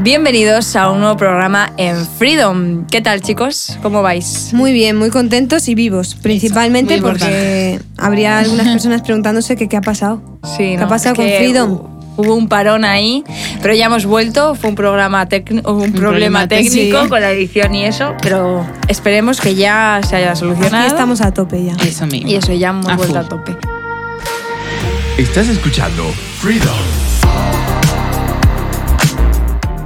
Bienvenidos a un nuevo programa en Freedom. ¿Qué tal, chicos? ¿Cómo vais? Muy bien, muy contentos y vivos, principalmente porque habría algunas personas preguntándose que qué ha pasado. Sí, ¿Qué ha pasado con Freedom? Hubo un parón ahí, pero ya hemos vuelto. Fue un programa técnico, un, problema técnico. Sí. con la edición y eso, pero esperemos que ya se haya solucionado. Aquí estamos a tope ya. Eso mismo. y eso ya hemos A vuelto a tope. Estás escuchando Freedom.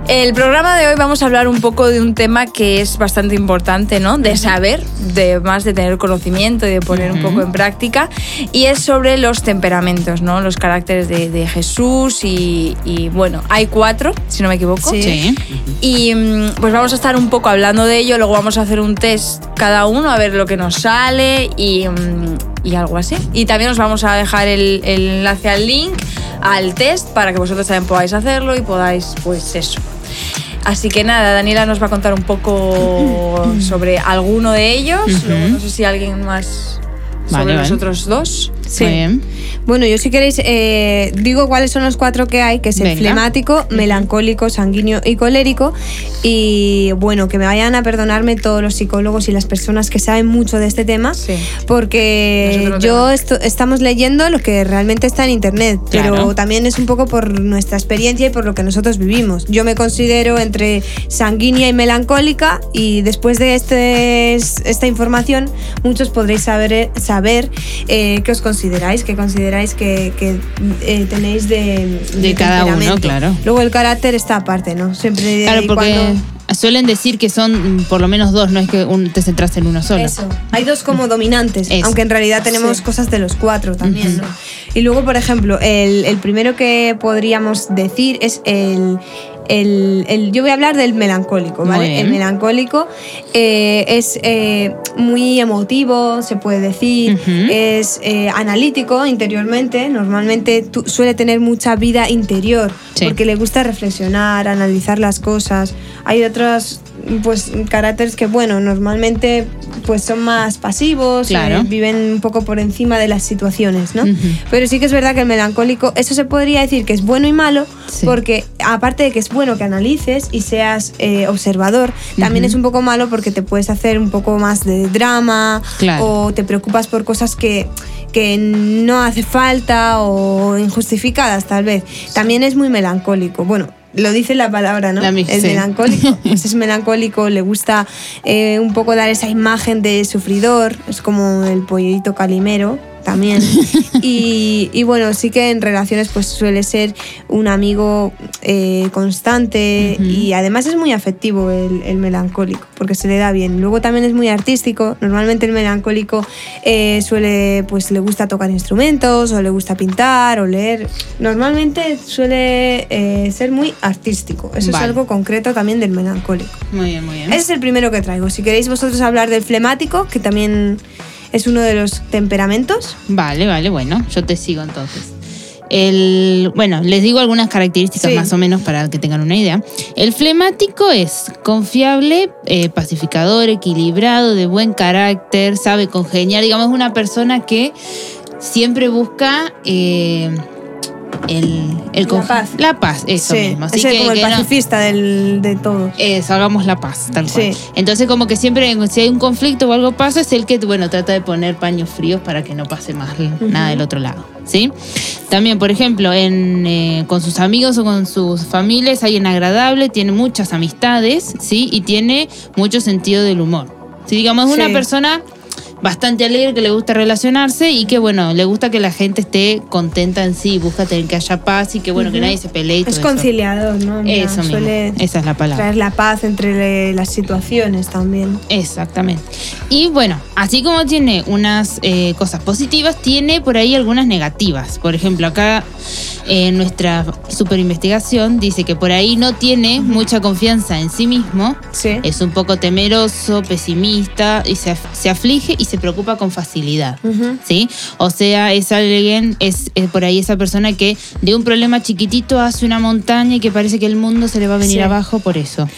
El programa de hoy vamos a hablar un poco de un tema que es bastante importante, ¿no? De saber, de más de tener conocimiento y de poner un poco en práctica. Y es sobre los temperamentos, ¿no? Los caracteres de, de Jesús y, y, bueno, hay cuatro, si no me equivoco. Sí. Sí. Y mm, pues vamos a estar un poco hablando de ello, luego vamos a hacer un test cada uno a ver lo que nos sale y, mm, y algo así. Y también os vamos a dejar el, el enlace al link, al test, para que vosotros también podáis hacerlo y podáis, pues eso. Así que nada, Daniela nos va a contar un poco sobre alguno de ellos. No sé si alguien más sobre Vale, los vale. otros dos. Sí. Muy bien. Bueno, yo si queréis eh, digo cuáles son los cuatro que hay, que es el flemático, melancólico, sanguíneo y colérico. Y bueno, que me vayan a perdonarme todos los psicólogos y las personas que saben mucho de este tema, Sí. porque yo estamos leyendo lo que realmente está en internet, pero también es un poco por nuestra experiencia y por lo que nosotros vivimos. Yo me considero entre sanguínea y melancólica y después de este, esta información muchos podréis saber, saber eh, qué os consideráis, qué consideráis que, que, eh, tenéis de, De cada uno, claro. Luego el carácter está aparte, ¿no? Siempre Claro, porque cuando- suelen decir que son mm, por lo menos dos, no es que un- te centras en uno solo. Eso. Hay dos como dominantes, Eso. aunque en realidad tenemos Sí. cosas de los cuatro también, ¿no? Y luego, por ejemplo, el, el primero que podríamos decir es el, el- el- Yo voy a hablar del melancólico, ¿vale? El melancólico eh, es eh, muy emotivo, se puede decir, es eh, analítico interiormente, normalmente suele tener mucha vida interior, Sí. porque le gusta reflexionar, analizar las cosas. Hay otros pues caracteres que bueno normalmente pues son más pasivos Claro. viven un poco por encima de las situaciones no pero sí que es verdad que el melancólico eso se podría decir que es bueno y malo Sí. porque aparte de que es bueno que analices y seas eh, observador también es un poco malo porque te puedes hacer un poco más de drama Claro. o te preocupas por cosas que que no hace falta o injustificadas tal vez también es muy melancólico bueno lo dice la palabra, ¿no? La es melancólico. Pues es melancólico, le gusta eh, un poco dar esa imagen de sufridor. Es como el pollito calimero también. y, y bueno, sí que en relaciones pues suele ser un amigo eh, constante Ujú. y además es muy afectivo el, el melancólico porque se le da bien. Luego también es muy artístico. Normalmente el melancólico eh, suele, pues le gusta tocar instrumentos o le gusta pintar o leer. Normalmente suele eh, ser muy artístico. Eso Vale. es algo concreto también del melancólico. Muy bien, muy bien. Ese es el primero que traigo. Si queréis vosotros hablar del flemático, que también es uno de los temperamentos. Vale, vale, bueno, yo te sigo entonces. El, bueno, les digo algunas características Sí. más o menos para que tengan una idea. El flemático es confiable, eh, pacificador, equilibrado, de buen carácter, sabe congeniar. Digamos, una persona que siempre busca eh, el, el La paz. La paz, eso sí, mismo. Así es que, como el que no- pacifista del- de todos. eso, hagamos la paz, tal cual. Sí. Entonces, como que siempre, si hay un conflicto o algo pasa, es el que, bueno, trata de poner paños fríos para que no pase más nada del otro lado, ¿sí? También, por ejemplo, en, eh, con sus amigos o con sus familias, alguien agradable, tiene muchas amistades, ¿sí? Y tiene mucho sentido del humor. Si digamos, es una Sí. persona bastante alegre, que le gusta relacionarse y que, bueno, le gusta que la gente esté contenta en sí, busca tener que haya paz y que, bueno, que nadie se pelee y todo Es eso. conciliador, ¿no? Mira, Eso mismo, esa es la palabra. traer la paz entre las situaciones también. Exactamente. Y bueno, así como tiene unas eh, cosas positivas, tiene por ahí algunas negativas. Por ejemplo, acá en nuestra super investigación dice que por ahí no tiene mucha confianza en sí mismo, Sí. es un poco temeroso, pesimista y se, af- se aflige y se preocupa con facilidad. ¿Sí? O sea, es alguien, es, es por ahí esa persona que de un problema chiquitito hace una montaña y que parece que el mundo se le va a venir Sí. abajo por eso.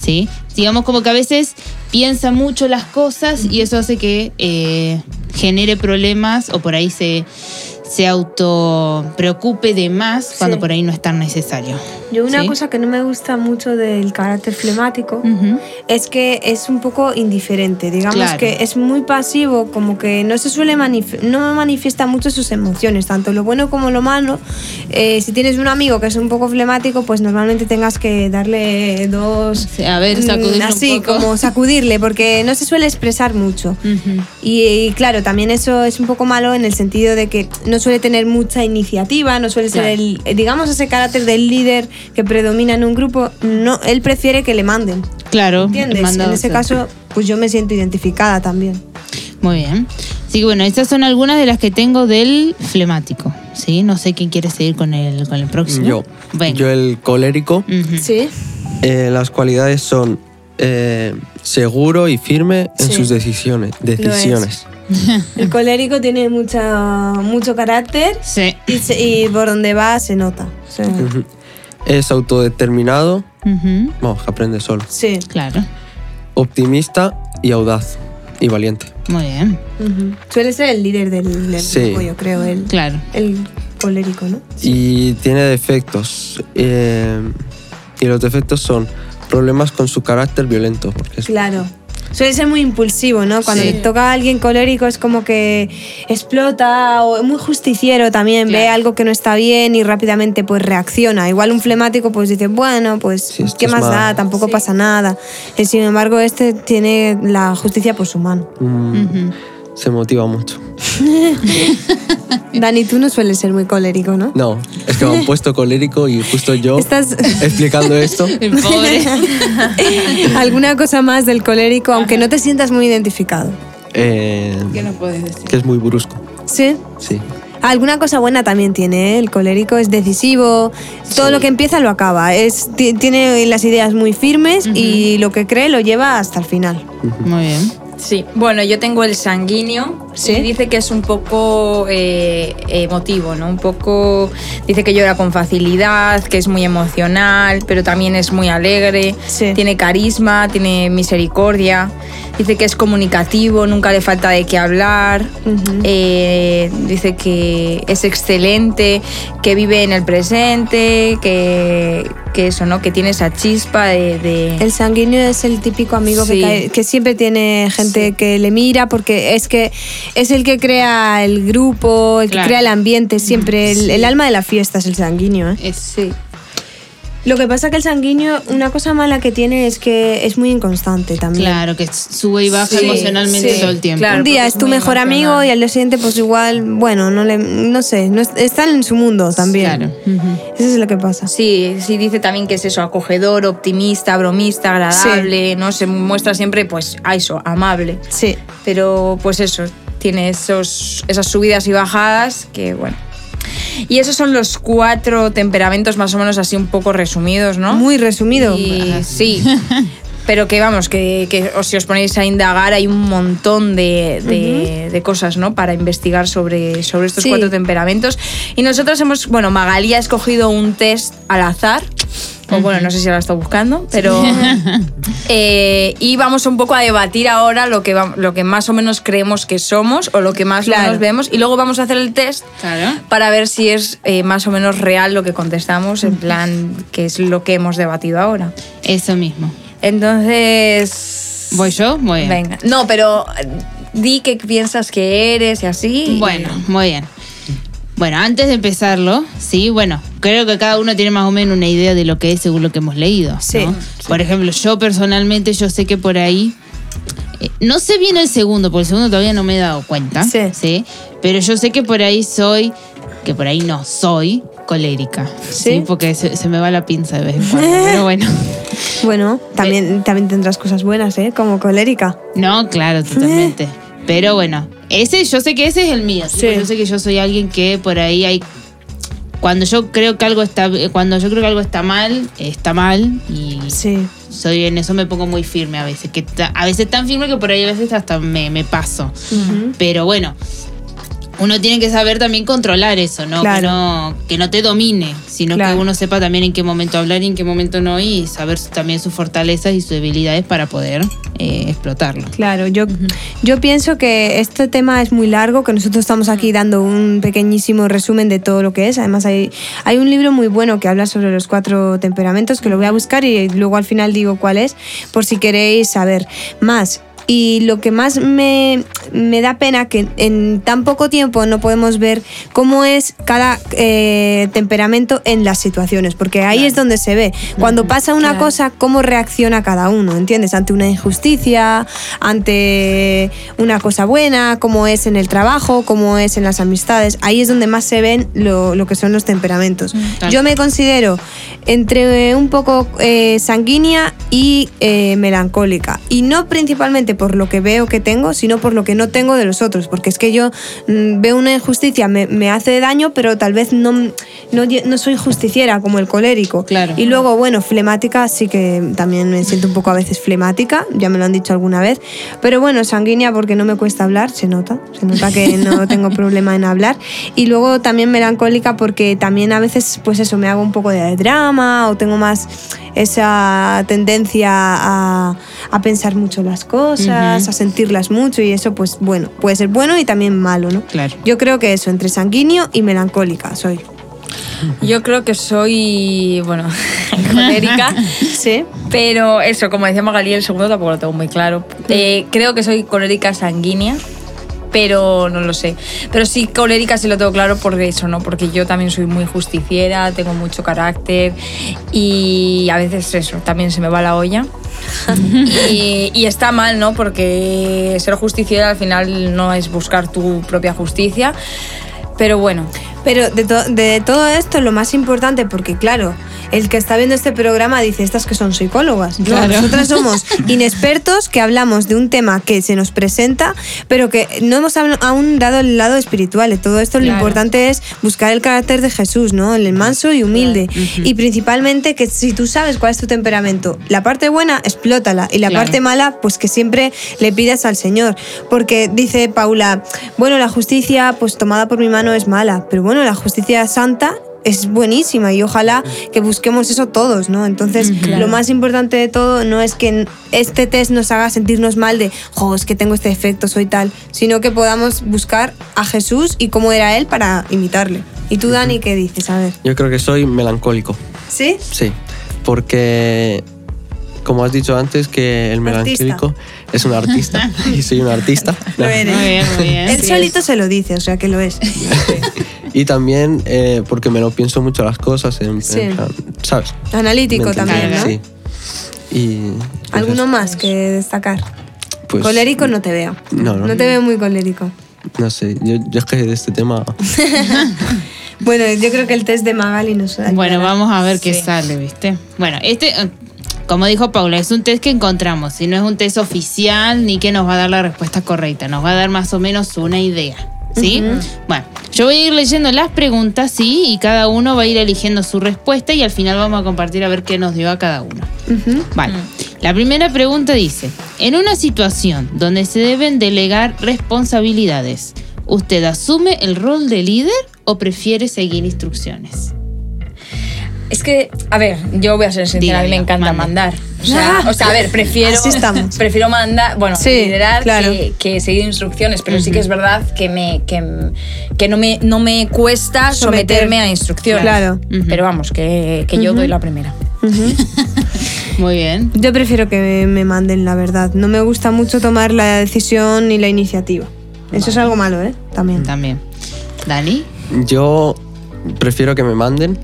¿Sí? Digamos como que a veces piensa mucho las cosas y eso hace que eh, genere problemas o por ahí se, se auto preocupe de más cuando Sí. por ahí no es tan necesario. Yo una Sí. cosa que no me gusta mucho del carácter flemático Ujú. es que es un poco indiferente, digamos Claro. que es muy pasivo, como que no se suele manif- no manifiesta mucho sus emociones, tanto lo bueno como lo malo. Eh, si tienes un amigo que es un poco flemático, pues normalmente tengas que darle dos... Sí, a ver, mm, sacudirle un Así, poco. como sacudirle, porque no se suele expresar mucho. Ujú. Y, y claro, también eso es un poco malo en el sentido de que no suele tener mucha iniciativa, no suele ser Claro. el, eh, digamos, ese carácter del líder que predomina en un grupo. No, él prefiere que le manden. Claro, ¿Entiendes? mandado En ese ser. caso, pues yo me siento identificada también. Muy bien. Así que bueno, estas son algunas de las que tengo del flemático. ¿Sí? No sé quién quiere seguir con el, con el próximo. Yo. Venga. Yo el colérico. Ujú. Sí. Eh, las cualidades son eh, seguro y firme en Sí. sus decisiones. decisiones. El colérico tiene mucha, mucho carácter Sí. y, se- y por donde va se nota. O sea, Ujú. Es autodeterminado. Ujú. Vamos, que aprende solo. sí. Claro. Optimista y audaz. Y valiente. Muy bien. Ujú. Suele ser el líder del, del Sí. grupo, yo creo, el, Claro. el colérico, ¿no? Y tiene defectos. eh, y los defectos son problemas con su carácter violento. Porque es- Claro. Suele ser muy impulsivo, ¿no? Cuando Sí. le toca a alguien colérico es como que explota o es muy justiciero también, ve algo que no está bien y rápidamente pues reacciona. Igual un flemático pues dice, bueno, pues Sí, qué más da, tampoco Sí. pasa nada. Y sin embargo este tiene la justicia por su mano. mm. Se motiva mucho. Dani, tú no sueles ser muy colérico, ¿no? No, es que me han puesto colérico y justo yo Estás... explicando esto. El pobre. ¿Alguna cosa más del colérico, aunque no te sientas muy identificado? eh, ¿Qué nos puedes decir? que es muy brusco. ¿Sí? Sí. Alguna cosa buena también tiene, ¿eh? el colérico es decisivo, todo lo que empieza lo acaba, es, ti- tiene las ideas muy firmes y lo que cree lo lleva hasta el final. Muy bien. Sí, bueno, yo tengo el sanguíneo. Sí. y dice que es un poco eh, emotivo, ¿no? Un poco. Dice que llora con facilidad, que es muy emocional, pero también es muy alegre. Sí. Tiene carisma, tiene misericordia. Dice que es comunicativo, nunca le falta de qué hablar. Eh, dice que es excelente, que vive en el presente, que, que eso, ¿no? Que tiene esa chispa de. de- El sanguíneo es el típico amigo Sí. que, cae- que siempre tiene gente Sí. que le mira porque es que es el que crea el grupo, el que crea el ambiente, siempre el, el alma de la fiesta es el sanguíneo. ¿eh? Es, Sí. Lo que pasa que el sanguíneo, una cosa mala que tiene es que es muy inconstante también. claro, que sube y baja Sí, emocionalmente sí, todo el tiempo. claro. un día es tu mejor emocional. amigo y al día siguiente pues igual, bueno, no le, no sé, no están en su mundo también. Claro. Ujú. Eso es lo que pasa. Sí, sí dice también que es eso, acogedor, optimista, bromista, agradable, ¿no? Se muestra siempre, pues, a eso, amable. Sí. Pero, pues eso, tiene esos, esas subidas y bajadas que, bueno. Y esos son los cuatro temperamentos más o menos así un poco resumidos, ¿no? Muy resumido. Y- sí. Pero que vamos, que, que os- si os ponéis a indagar hay un montón de, de- de cosas, ¿no? Para investigar sobre, sobre estos Sí. cuatro temperamentos. Y nosotros hemos, bueno, Magalí ha escogido un test al azar. O bueno, no sé si la está buscando, pero. eh, y vamos un poco a debatir ahora lo que, va- lo que más o menos creemos que somos o lo que más o Claro. menos vemos. Y luego vamos a hacer el test Claro. para ver si es eh, más o menos real lo que contestamos, en plan, que es lo que hemos debatido ahora. Eso mismo. Entonces. ¿Voy yo? Muy bien. Venga. No, pero eh, di que piensas que eres y así. y- Bueno, muy bien. Bueno, antes de empezarlo, sí, bueno, creo que cada uno tiene más o menos una idea de lo que es según lo que hemos leído. ¿no? Sí, Por ejemplo, yo personalmente, yo sé que por ahí, eh, no sé bien el segundo, porque el segundo todavía no me he dado cuenta, Sí. Pero yo sé que por ahí soy, que por ahí no soy colérica, sí, ¿Sí? porque se, se me va la pinza de vez en cuando, pero bueno. Bueno, también, también tendrás cosas buenas, ¿eh? Como colérica. No, claro, totalmente. Pero bueno, ese, yo sé que ese es el mío. ¿sí? Yo sé que yo soy alguien que por ahí hay. Cuando yo creo que algo está, cuando yo creo que algo está mal, está mal y Sí. soy en eso me pongo muy firme a veces, que a veces tan firme que por ahí a veces hasta me, me paso. Pero bueno, uno tiene que saber también controlar eso, ¿no? Claro. Que no, que no te domine, sino Claro. que uno sepa también en qué momento hablar y en qué momento no, y saber también sus fortalezas y sus debilidades para poder eh, explotarlo. Claro, yo, yo pienso que este tema es muy largo, que nosotros estamos aquí dando un pequeñísimo resumen de todo lo que es. Además, hay, hay un libro muy bueno que habla sobre los cuatro temperamentos, que lo voy a buscar y luego al final digo cuál es, por si queréis saber más. Y lo que más me, me da pena que en tan poco tiempo no podemos ver cómo es cada eh, temperamento en las situaciones, porque ahí es donde se ve. Cuando pasa una Claro. cosa, cómo reacciona cada uno, ¿entiendes? Ante una injusticia, ante una cosa buena, cómo es en el trabajo, cómo es en las amistades. Ahí es donde más se ven lo, lo que son los temperamentos. tal Yo me considero entre un poco eh, sanguínea y eh, melancólica. Y no principalmente por lo que veo que tengo, sino por lo que no tengo de los otros. Porque es que yo mm, veo una injusticia, me, me hace daño, pero tal vez no, no, no soy justiciera como el colérico. Claro. Y luego, bueno, flemática sí que también me siento un poco a veces flemática, ya me lo han dicho alguna vez. Pero bueno, sanguínea porque no me cuesta hablar, se nota. Se nota que no tengo problema en hablar. Y luego también melancólica porque también a veces, pues eso, me hago un poco de drama o tengo más esa tendencia a, a pensar mucho las cosas, A sentirlas mucho y eso, pues bueno, puede ser bueno y también malo, ¿no? Claro. Yo creo que eso, entre sanguíneo y melancólica soy. Yo creo que soy, bueno, colérica. ¿Sí? Pero eso, como decía Magali, el segundo tampoco lo tengo muy claro. Eh, creo que soy colérica sanguínea, pero no lo sé. Pero sí, colérica sí lo tengo claro por eso, ¿no? Porque yo también soy muy justiciera, tengo mucho carácter y a veces eso, también se me va la olla. y, y está mal, ¿no? Porque ser justiciera al final no es buscar tu propia justicia. Pero bueno, Pero de, to- de todo esto, lo más importante, porque claro, el que está viendo este programa dice, estas que son psicólogas. No, Claro. nosotras somos inexpertos que hablamos de un tema que se nos presenta, pero que no hemos aún dado el lado espiritual. De todo esto lo importante es buscar el carácter de Jesús, ¿no? El manso y humilde. Y principalmente que si tú sabes cuál es tu temperamento, la parte buena, explótala. Y la parte mala, pues que siempre le pidas al Señor. Porque dice Paula, bueno, la justicia pues tomada por mi mano es mala, pero bueno, la justicia santa es buenísima y ojalá que busquemos eso todos, ¿no? Entonces, lo más importante de todo no es que este test nos haga sentirnos mal de, jo, es que tengo este efecto, soy tal, sino que podamos buscar a Jesús y cómo era él para imitarle. ¿Y tú, Dani, qué dices? A ver. Yo creo que soy melancólico. ¿Sí? Sí, porque como has dicho antes que el Artista. Es un artista y soy un artista. Lo No. eres. Muy bien, muy bien. Él Sí, solito se lo dice, o sea que lo es. Y también eh, porque me lo pienso mucho las cosas, en, en Sí. plan, ¿sabes? Analítico también, ¿no? Sí. Y, pues ¿Alguno eso, más que destacar? pues, colérico no te veo. No, no. No te veo muy colérico. No sé, yo, yo es que de este tema... Bueno, yo creo que el test de Magali nos ayudará. Bueno, vamos a ver qué sale, ¿viste? Bueno, este, como dijo Paula, es un test que encontramos, y no es un test oficial ni que nos va a dar la respuesta correcta, nos va a dar más o menos una idea, ¿sí? Bueno, yo voy a ir leyendo las preguntas, ¿sí? Y cada uno va a ir eligiendo su respuesta y al final vamos a compartir a ver qué nos dio a cada uno. Vale. La primera pregunta dice, en una situación donde se deben delegar responsabilidades, ¿usted asume el rol de líder o prefiere seguir instrucciones? Es que, a ver, yo voy a ser sincera, a mí me encanta mande. mandar. O sea, o sea, a ver, prefiero, prefiero mandar, bueno, Sí, liderar claro. que, que seguir instrucciones, pero sí que es verdad que, me, que, que no, me, no me cuesta Someter. someterme a instrucciones. Claro. Pero vamos, que, que yo doy la primera. Muy bien. Yo prefiero que me, me manden, la verdad. No me gusta mucho tomar la decisión ni la iniciativa. Eso es algo malo, ¿eh? También. También. Dani. Yo prefiero que me manden,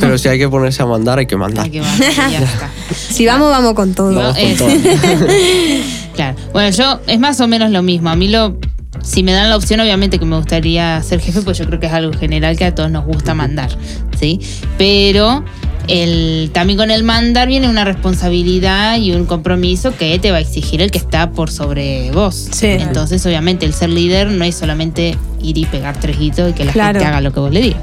pero si hay que ponerse a mandar, hay que mandar. Ay, qué va, ya está. Si vamos, vamos con todo. Vamos con todo. Claro. Bueno, yo es más o menos lo mismo. A mí lo. Si me dan la opción, obviamente que me gustaría ser jefe, pues yo creo que es algo general que a todos nos gusta mandar, ¿sí? Pero el, también con el mandar viene una responsabilidad y un compromiso que te va a exigir el que está por sobre vos. Sí. Entonces, obviamente, el ser líder no es solamente ir y pegar tres hitos y que la Claro. gente haga lo que vos le digas.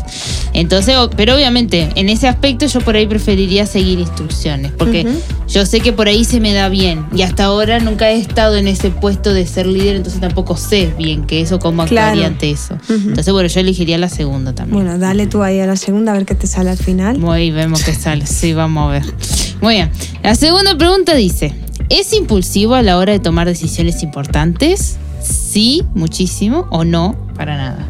Entonces, pero obviamente, en ese aspecto yo por ahí preferiría seguir instrucciones, porque yo sé que por ahí se me da bien y hasta ahora nunca he estado en ese puesto de ser líder, entonces tampoco sé bien que eso, cómo actuaría Claro. ante eso. Entonces, bueno, yo elegiría la segunda también. Bueno, dale tú ahí a la segunda a ver qué te sale al final. Muy bien, vemos que sale. Sí, vamos a ver. Muy bien. La segunda pregunta dice: ¿Es impulsivo a la hora de tomar decisiones importantes? Sí, muchísimo, o no, para nada.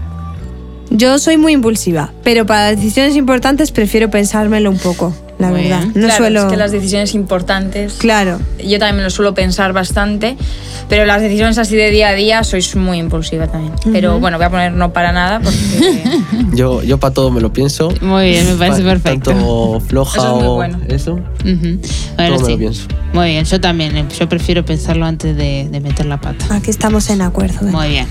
Yo soy muy impulsiva, pero para decisiones importantes prefiero pensármelo un poco, la Muy verdad. bien. No claro, suelo. es que las decisiones importantes. Claro. Yo también me lo suelo pensar bastante, pero las decisiones así de día a día sois muy impulsiva también. Pero bueno, voy a poner no para nada porque Yo, yo para todo me lo pienso. Muy bien, me parece Pa- perfecto. Tanto floja Eso es muy o bueno. eso. Ujú. Bueno, todo me sí. lo pienso. Muy bien, yo también. eh, Yo prefiero pensarlo antes de, de meter la pata. Aquí estamos en acuerdo. ¿eh? Muy bien.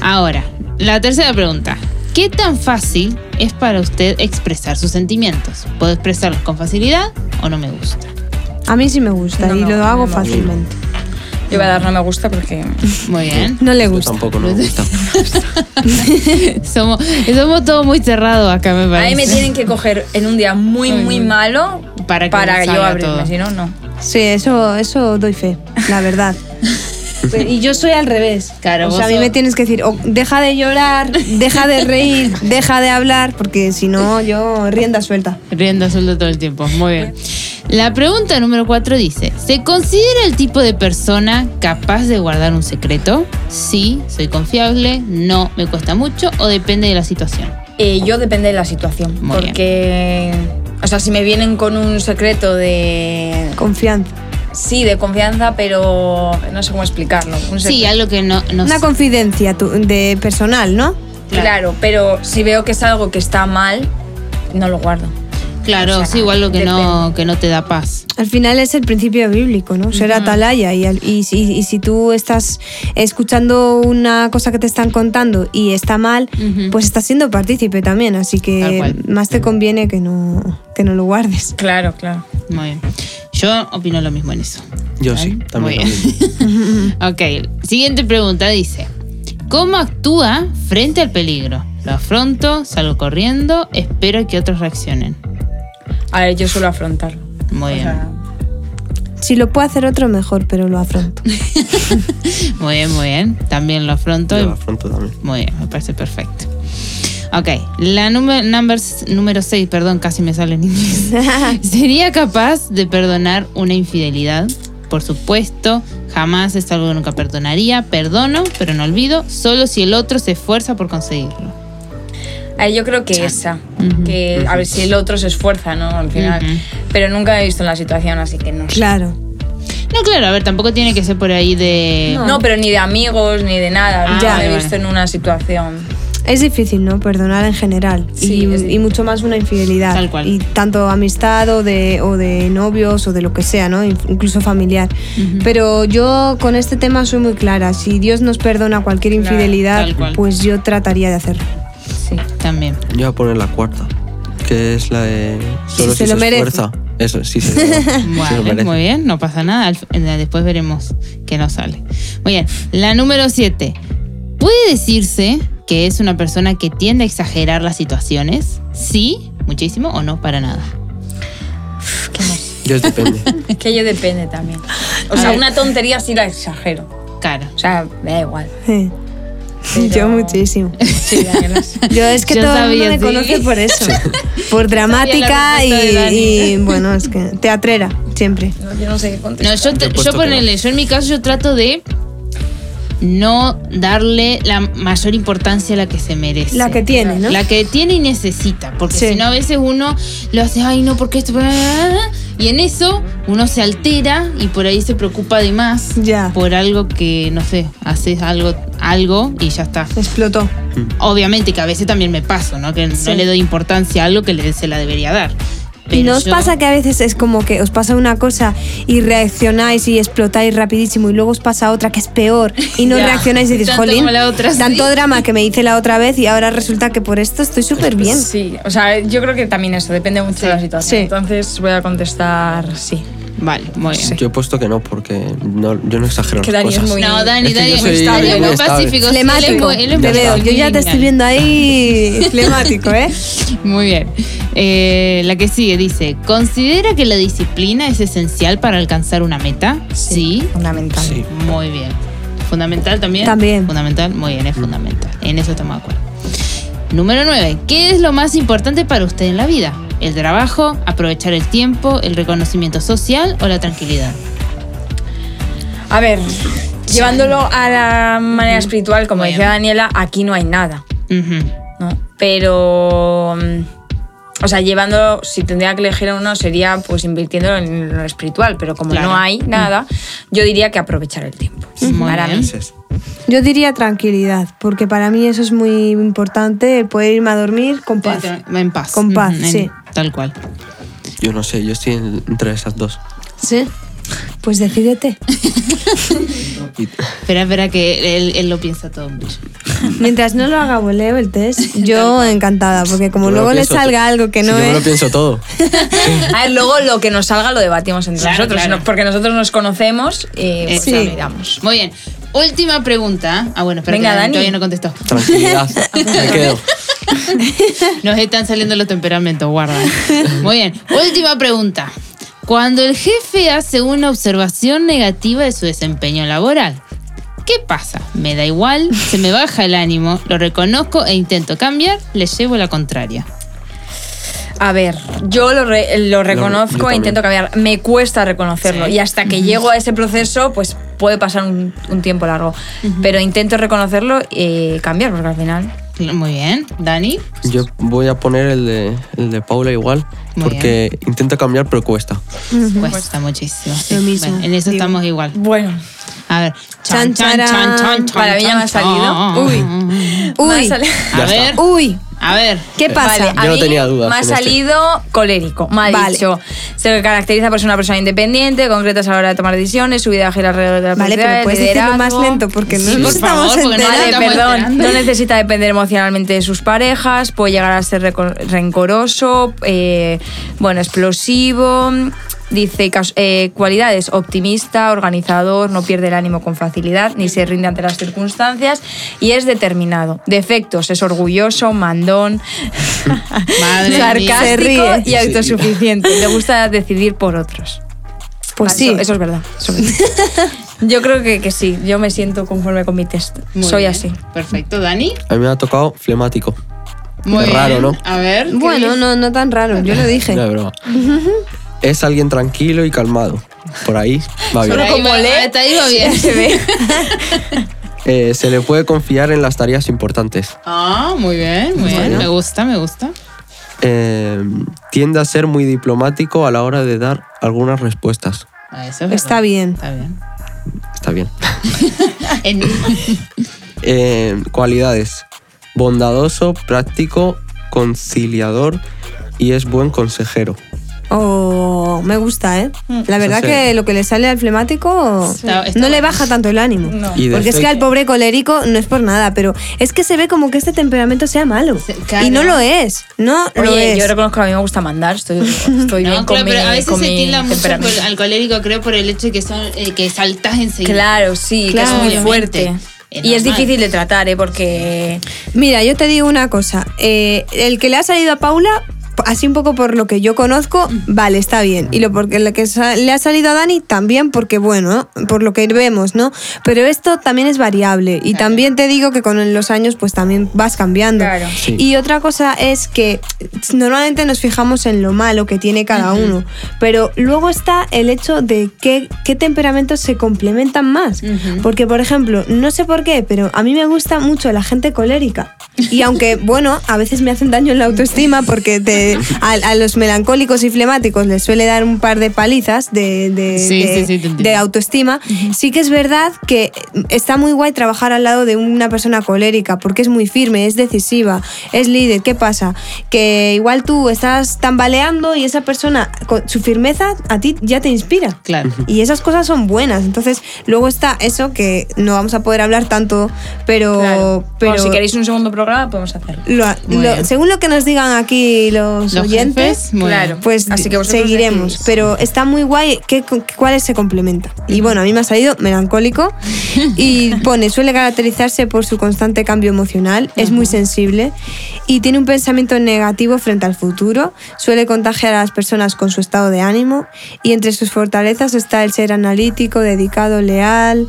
Ahora, la tercera pregunta. ¿Qué tan fácil es para usted expresar sus sentimientos? ¿Puedo expresarlos con facilidad o no me gusta? A mí sí me gusta No, y no, lo no hago me fácilmente. yo voy a dar no me gusta porque Muy bien. No le Yo gusta. tampoco no me gusta. somos, somos todos muy cerrados acá, me a parece. mí me tienen que coger en un día muy muy malo Para que para yo abrirme, si no no. Sí, eso, eso doy fe, la verdad. Y yo soy al revés. Claro, o sea, a mí sos- me tienes que decir, o deja de llorar, deja de reír, deja de hablar, porque si no, yo rienda suelta. Rienda suelta todo el tiempo. Muy bien. La pregunta número cuatro dice: ¿Se considera el tipo de persona capaz de guardar un secreto? Sí, soy confiable, no, me cuesta mucho o depende de la situación. Eh, yo depende de la situación, Muy bien. porque o sea, si me vienen con un secreto de Confianza. Sí, de confianza, pero no sé cómo explicarlo. Un Sí, algo que no, no Una sé. confidencia tu- de personal, ¿no? Claro, pero si veo que es algo que está mal, no lo guardo. Claro, o sea, sí, igual lo que no, que no te da paz. Al final es el principio bíblico, ¿no? Ser atalaya. Y, al- y, si- y si tú estás escuchando una cosa que te están contando y está mal, pues estás siendo partícipe también. Así que más te conviene que no, que no lo guardes. Claro, claro. Muy bien. Yo opino lo mismo en eso. Yo sí, Muy también. bien. también. ok, siguiente pregunta dice: ¿Cómo actúa frente al peligro? ¿Lo afronto? ¿Salgo corriendo? ¿Espero que otros reaccionen? A ver, yo suelo afrontarlo. Muy O bien. sea, Si lo puede hacer otro, mejor, pero lo afronto. Muy bien, muy bien. También lo afronto. Yo lo afronto también. Muy bien, me parece perfecto. Ok, la número, number, número 6, perdón, casi me sale en inglés. ¿Sería capaz de perdonar una infidelidad? Por supuesto, jamás es algo que nunca perdonaría. Perdono, pero no olvido, solo si el otro se esfuerza por conseguirlo. A ver, yo creo que esa. Ujú. Que a ver si el otro se esfuerza, ¿no? Al final. Ujú. Pero nunca he visto en la situación, así que no sé. claro. No, claro, a ver, tampoco tiene que ser por ahí de... No, pero ni de amigos, ni de nada. Ah, Nunca vale, he vale. visto en una situación. Es difícil, ¿no? Perdonar en general. Sí, y, y mucho más una infidelidad. Tal cual. Y tanto amistad o de, o de novios o de lo que sea, ¿no? In- Incluso familiar. Pero yo con este tema soy muy clara. Si Dios nos perdona cualquier Claro, infidelidad, cual. pues yo trataría de hacerlo. Sí. También. Yo voy a poner la cuarta, que es la de solo se si lo se merece. esfuerza. Eso, sí se lo, lo Vale, merece. muy bien, no pasa nada. Después veremos qué nos sale. Muy bien, la número 7. ¿Puede decirse que es una persona que tiende a exagerar las situaciones? Sí, muchísimo o no, para nada. Yo depende. Es que yo depende también. O sea, una tontería sí la exagero. Claro. O sea, me da igual. Sí. Pero- Yo muchísimo. Sí. Yo es que Yo todo el mundo me sí. conoce por eso. Por dramática y, bueno, es que teatrera, siempre. No, yo no sé qué No, contestar. yo, te- Yo ponele, yo en mi caso yo trato de no darle la mayor importancia a la que se merece. La que tiene, ¿no? La que tiene y necesita, porque Sí. si no a veces uno lo hace, ay no, porque esto... Y en eso uno se altera y por ahí se preocupa de más Ya. por algo que, no sé, haces algo, algo y ya está. Explotó. Obviamente que a veces también me paso, ¿no? Que Sí. no le doy importancia a algo que le, se la debería dar. ¿Y Pero no os yo- pasa que a veces es como que os pasa una cosa y reaccionáis y explotáis rapidísimo y luego os pasa otra que es peor y no Ya. reaccionáis y dices, Tanto jolín, como la otra, sí". tanto drama que me hice la otra vez y ahora resulta que por esto estoy súper bien. Sí, o sea, yo creo que también eso, depende mucho de la situación. sí. Entonces voy a contestar sí. Vale, muy bien. Yo he puesto que no, porque no, yo no exagero Que las Dani es cosas. muy- No, Dani, Es que Dani yo es soy muy estable, muy muy estable. pacífico. él es Flemático. él es Te muy veo, yo ya te estoy lineal. viendo ahí flemático, ¿eh? Muy bien. Eh, la que sigue dice, ¿considera que la disciplina es esencial para alcanzar una meta? Sí. Fundamental. Sí. Muy bien. ¿Fundamental también? También. Fundamental, muy bien, es fundamental. En eso estamos de acuerdo. Número 9. ¿Qué es lo más importante para usted en la vida? ¿El trabajo, aprovechar el tiempo, el reconocimiento social o la tranquilidad? A ver, llevándolo a la manera espiritual, como Muy decía bien. Daniela, aquí no hay nada. ¿no? Pero. Mm, O sea, llevándolo, si tendría que elegir uno, sería pues invirtiéndolo en lo espiritual, pero como Claro. no hay nada, yo diría que aprovechar el tiempo. Muy para bien. mí. Yo diría tranquilidad, porque para mí eso es muy importante, el poder irme a dormir con paz. En paz. Con paz, sí. Tal cual. Yo no sé, yo estoy en- entre esas dos. Sí. Pues decídete. Espera, espera, que él, él lo piensa todo mucho. Mientras no lo haga voleo el test, yo encantada, porque como yo lo luego le salga algo que no yo me lo es. pienso todo. A ver, luego lo que nos salga lo debatimos entre Claro, nosotros, claro. porque nosotros nos conocemos y pues Sí. ya miramos. Muy bien. Última pregunta. Ah, bueno, espera, Venga, que Dani. todavía no contestó. Tranquilidad. Me quedo. Nos están saliendo los temperamentos, guarda. Muy bien. Última pregunta. Cuando el jefe hace una observación negativa de su desempeño laboral, ¿qué pasa? Me da igual, se me baja el ánimo, lo reconozco e intento cambiar, le llevo la contraria. A ver, yo lo, re- lo yo reconozco e intento cambiar. Me cuesta reconocerlo Sí. y hasta que llego a ese proceso, pues puede pasar un, un tiempo largo. Pero intento reconocerlo y cambiar, porque al final. Muy bien. Dani. Yo voy a poner el de, el de Paula igual, Muy porque intento cambiar, pero cuesta. Cuesta muchísimo. sí. Lo mismo, Bueno, en eso digo. estamos igual. Bueno, A ver. Chan, charán. Para mí ya me ha salido. Uy. Uy. A ver. Uy. A ver. ¿Qué pasa? Vale, a Yo no mí tenía dudas Me ha en este. salido colérico. Ha Vale. dicho, se caracteriza por ser una persona independiente, concretas a la hora de tomar decisiones, su vida gira alrededor de la Vale, pero puedes decirlo más lento porque no Sí, nos por favor, estamos porque no Vale, enterando. estamos perdón. enterando. No necesita depender emocionalmente de sus parejas, puede llegar a ser reco- rencoroso, eh, bueno, explosivo. Dice eh, cualidades, optimista, organizador, no pierde el ánimo con facilidad, ni se rinde ante las circunstancias y es determinado. Defectos, es orgulloso, mandón, Madre mía. Se sarcástico ríe. y autosuficiente. Le gusta decidir por otros. Pues sí. Eso, eso es verdad. eso es verdad. Yo creo que, que sí, yo me siento conforme con mi test. Muy Soy bien. así. Perfecto, Dani. A mí me ha tocado flemático. Muy raro. ¿no? A ver. ¿qué Bueno, no, no tan raro, yo lo dije. No, broma. Es alguien tranquilo y calmado. Por ahí va bien. Por ahí como Está ahí va bien. Se ve. Eh, se le puede confiar en las tareas importantes. Ah, muy bien, muy bien. Me gusta, me gusta. Eh, tiende a ser muy diplomático a la hora de dar algunas respuestas. Ah, eso es Está bien. Está bien. Está bien. En- Eh, cualidades. Bondadoso, práctico, conciliador y es buen consejero. Oh, me gusta, ¿eh? La verdad Sí. que lo que le sale al flemático no le baja tanto el ánimo. No. Porque es que al pobre colérico no es por nada, pero es que se ve como que este temperamento sea malo. Claro. Y no lo es, no lo es. yo reconozco que a mí me gusta mandar, estoy, estoy No, bien claro, con mi, pero a veces con se tilda mucho al colérico, creo, por el hecho de que, son, eh, que saltas enseguida. Claro, sí, Claro, que es muy obviamente. fuerte. Es y es difícil de tratar, ¿eh? Porque... Mira, yo te digo una cosa. eh, el que le ha salido a Paula, así un poco por lo que yo conozco, vale, está bien. Y lo porque lo que le ha salido a Dani, también porque, bueno, por lo que vemos, ¿no? Pero esto también es variable. Y también te digo que con los años, pues también vas cambiando. Claro. Sí. Y otra cosa es que normalmente nos fijamos en lo malo que tiene cada uno, pero luego está el hecho de qué, qué temperamentos se complementan más. Ujú. Porque, por ejemplo, no sé por qué, pero a mí me gusta mucho la gente colérica. Y aunque, bueno, a veces me hacen daño en la autoestima porque te- a, a los melancólicos y flemáticos les suele dar un par de palizas de, de, Sí, de- sí, sí, de autoestima, sí que es verdad que está muy guay trabajar al lado de una persona colérica porque es muy firme, es decisiva, es líder. ¿Qué pasa? Que igual tú estás tambaleando y esa persona, con su firmeza, a ti ya te inspira. Claro. Y esas cosas son buenas. Entonces, luego está eso que no vamos a poder hablar tanto, pero. Claro. pero Bueno, si queréis un segundo programa, podemos hacerlo. lo- lo- según lo que nos digan aquí los los, Los oyentes, jefes. Claro. pues Así que seguiremos. Pero está muy guay que, cuáles se complementan. Y bueno, a mí me ha salido melancólico y pone, suele caracterizarse por su constante cambio emocional, es muy sensible y tiene un pensamiento negativo frente al futuro, suele contagiar a las personas con su estado de ánimo y entre sus fortalezas está el ser analítico, dedicado, leal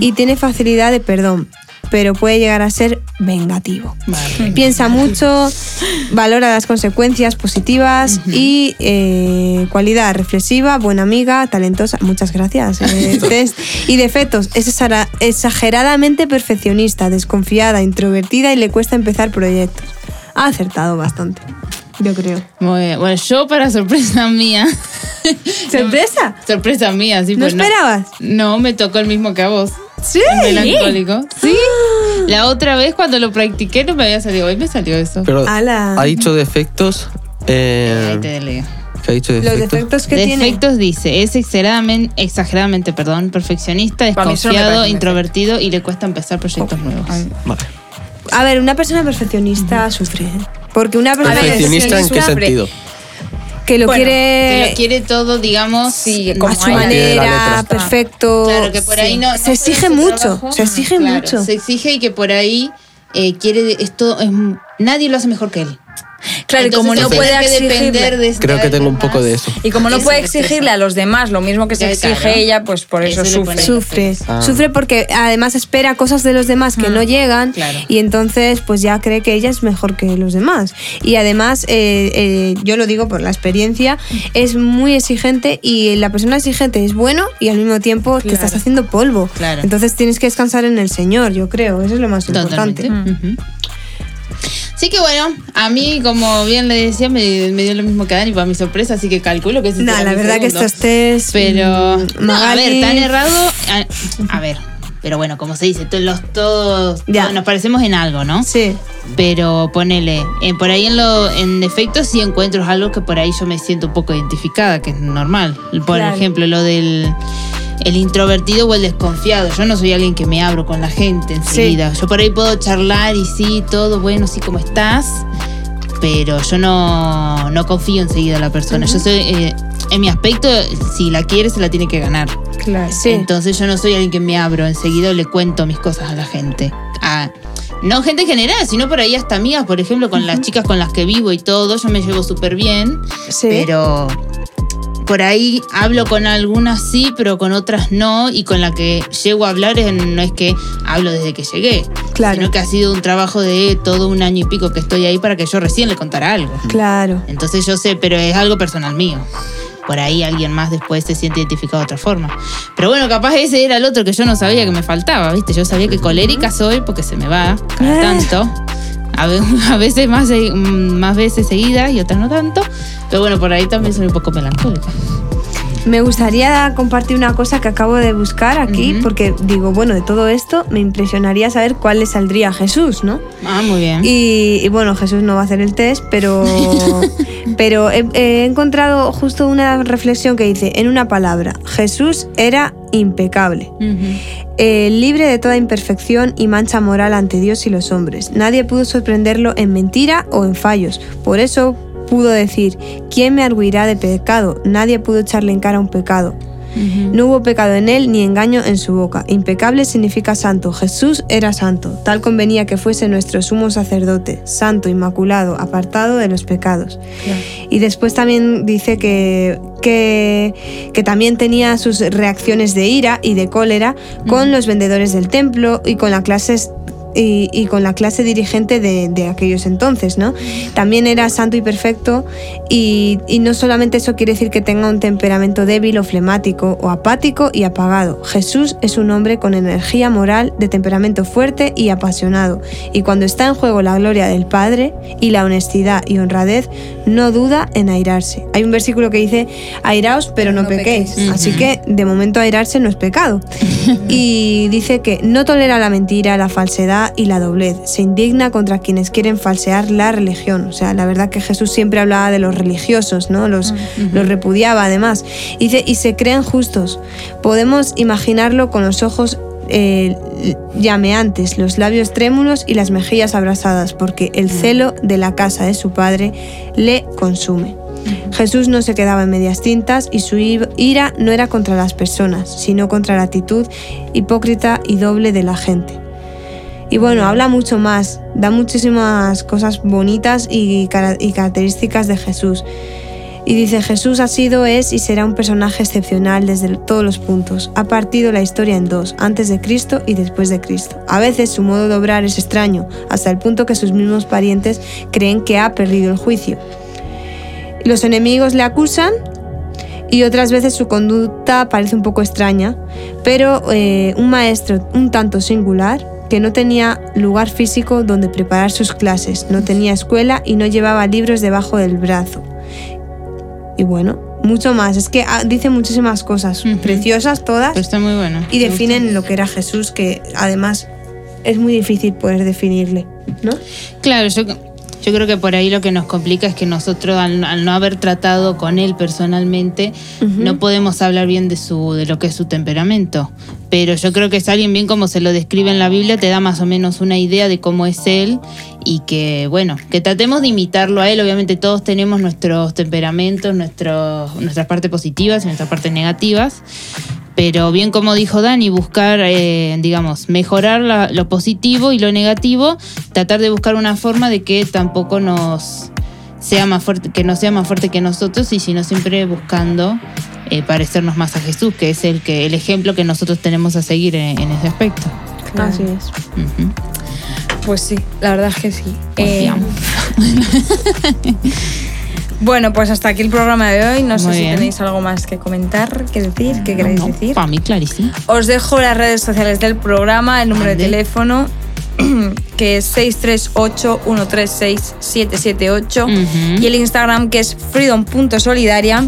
y tiene facilidad de perdón pero puede llegar a ser vengativo. Vale. Piensa mucho, valora las consecuencias positivas y eh, cualidad reflexiva, buena amiga, talentosa. Muchas gracias. eh, test. Y defectos, es exageradamente perfeccionista, desconfiada, introvertida y le cuesta empezar proyectos. Ha acertado bastante, yo creo. Muy bien. Bueno, yo para sorpresa mía. ¿Sorpresa? sorpresa mía, sí. ¿No pues esperabas? No, me tocó el mismo que a vos. Sí. El melancólico. Sí. La otra vez cuando lo practiqué no me había salido. Hoy me salió eso. Pero Ala. ha dicho defectos. eh, Ahí te leo. ¿Qué ha dicho Los defectos? defectos que tiene. Defectos dice, es exageradamente, exageradamente perdón, perfeccionista, Para mí eso no me desconfiado, parece un introvertido y le cuesta empezar proyectos nuevos. Vale. A ver, una persona perfeccionista sufre. ¿eh? Porque una persona ¿Perfeccionista en qué sufre. sentido? Que lo Bueno, quiere, que lo quiere todo, digamos, Sí, a como su a manera, perfecto. Claro, que por ahí no, no se exige mucho, trabajo. se exige Claro, mucho. Se exige y que por ahí eh, quiere esto, es, nadie lo hace mejor que él. Claro, y Entonces, como no puede exigirle. de Creo que tengo un poco de eso. Y como no Eso puede exigirle a los demás lo mismo que se Ya, exige ella, pues por eso, sufre. Sufre, Ah. sufre porque además espera cosas de los demás que Mm, no llegan claro. y entonces pues ya cree que ella es mejor que los demás. Y además, eh, eh, yo lo digo por la experiencia, es muy exigente y la persona exigente es bueno y al mismo tiempo te estás haciendo polvo. Claro. Entonces tienes que descansar en el Señor, yo creo, eso es lo más Totalmente. importante. Ujú. Así que bueno, a mí, como bien le decía, me, me dio lo mismo que a Dani para mi sorpresa, así que calculo que ese No, la verdad que estos test. Pero, mm, no, a ver, tan errado. A, a ver, pero bueno, como se dice, los todos, Ya. nos parecemos en algo, ¿no? Sí. Pero ponele, eh, por ahí en lo en defectos sí encuentro algo que por ahí yo me siento un poco identificada, que es normal. Por Claro. ejemplo, lo del el introvertido o el desconfiado. Yo no soy alguien que me abro con la gente enseguida. Yo por ahí puedo charlar y sí, todo bueno, sí, ¿cómo estás? Pero yo no, no confío enseguida en la persona. Yo soy, eh, en mi aspecto, si la quiere, se la tiene que ganar. Claro. Sí. Entonces yo no soy alguien que me abro enseguida le cuento mis cosas a la gente. A- no gente en general, sino por ahí hasta amigas, por ejemplo, con las chicas con las que vivo y todo, yo me llevo súper bien, sí. pero por ahí hablo con algunas sí, pero con otras no, y con la que llego a hablar es- no es que hablo desde que llegué, Claro. sino que ha sido un trabajo de todo un año y pico que estoy ahí para que yo recién le contara algo. Claro. Entonces yo sé, pero es algo personal mío. Por ahí alguien más después se siente identificado de otra forma. Pero bueno, capaz ese era el otro que yo no sabía que me faltaba, ¿viste? Yo sabía que colérica soy porque se me va cada Ah. tanto. A ve- a veces más, más veces seguidas y otras no tanto. Pero bueno, por ahí también soy un poco melancólica. Me gustaría compartir una cosa que acabo de buscar aquí, porque digo, bueno, de todo esto me impresionaría saber cuál le saldría a Jesús, ¿no? Ah, muy bien. Y, y bueno, Jesús no va a hacer el test, pero, pero he, he encontrado justo una reflexión que dice, en una palabra, Jesús era impecable. Eh, libre de toda imperfección y mancha moral ante Dios y los hombres. Nadie pudo sorprenderlo en mentira o en fallos. Por eso pudo decir, ¿quién me arguirá de pecado? Nadie pudo echarle en cara un pecado. No hubo pecado en él ni engaño en su boca. Impecable significa santo. Jesús era santo. Tal convenía que fuese nuestro sumo sacerdote, santo, inmaculado, apartado de los pecados. Y después también dice que, que, que también tenía sus reacciones de ira y de cólera con los vendedores del templo y con la clase y, y con la clase dirigente de, de aquellos entonces, ¿no? También era santo y perfecto y, y no solamente eso quiere decir que tenga un temperamento débil o flemático o apático y apagado. Jesús es un hombre con energía moral, de temperamento fuerte y apasionado y cuando está en juego la gloria del Padre y la honestidad y honradez, no duda en airarse. Hay un versículo que dice, airaos pero no, No pequéis. pequéis. Así que de momento airarse no es pecado. y dice que no tolera la mentira, la falsedad y la doblez. Se indigna contra quienes quieren falsear la religión. O sea, la verdad que Jesús siempre hablaba de los religiosos, ¿no? Los, los repudiaba además. Y dice, y se creen justos. Podemos imaginarlo con los ojos eh, llameantes, los labios trémulos y las mejillas abrasadas, porque el celo de la casa de su padre le consume. Jesús no se quedaba en medias tintas y su ira no era contra las personas, sino contra la actitud hipócrita y doble de la gente. Y bueno, habla mucho más, da muchísimas cosas bonitas y, características de Jesús. Y dice, Jesús ha sido, es y será un personaje excepcional desde todos los puntos. Ha partido la historia en dos, antes de Cristo y después de Cristo. A veces su modo de obrar es extraño, hasta el punto que sus mismos parientes creen que ha perdido el juicio. Los enemigos le acusan y otras veces su conducta parece un poco extraña, pero eh, un maestro un tanto singular que no tenía lugar físico donde preparar sus clases, no tenía escuela y no llevaba libros debajo del brazo. Y bueno, mucho más. Es que ah, dice muchísimas cosas, preciosas todas. está muy bueno. Y definen lo que era Jesús, que además es muy difícil poder definirle, ¿no? Claro, yo yo creo que por ahí lo que nos complica es que nosotros, al, no haber tratado con él personalmente, no podemos hablar bien de, su, de lo que es su temperamento. Pero yo creo que es alguien bien como se lo describe en la Biblia, te da más o menos una idea de cómo es él y que, bueno, que tratemos de imitarlo a él. Obviamente todos tenemos nuestros temperamentos, nuestros, nuestras partes positivas y nuestras partes negativas pero bien como dijo Dani, buscar, eh, digamos, mejorar lo positivo y lo negativo, tratar de buscar una forma de que tampoco nos sea más fuerte, que no sea más fuerte que nosotros, y sino siempre buscando eh, parecernos más a Jesús, que es el que el ejemplo que nosotros tenemos a seguir en, ese aspecto. Así es. Pues sí, la verdad es que sí. Eh, Bueno, pues hasta aquí el programa de hoy. No sé si tenéis algo más que comentar, que decir, que queréis decir. Para mí, clarísimo. Os dejo las redes sociales del programa, el número de teléfono, que es 638-136-778, y el Instagram, que es freedom.solidaria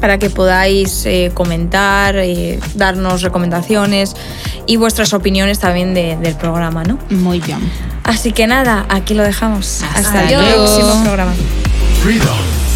para que podáis eh, comentar, eh, darnos recomendaciones y vuestras opiniones también del programa, ¿no? Muy bien. Así que nada, aquí lo dejamos. Hasta, el próximo programa. Freedom.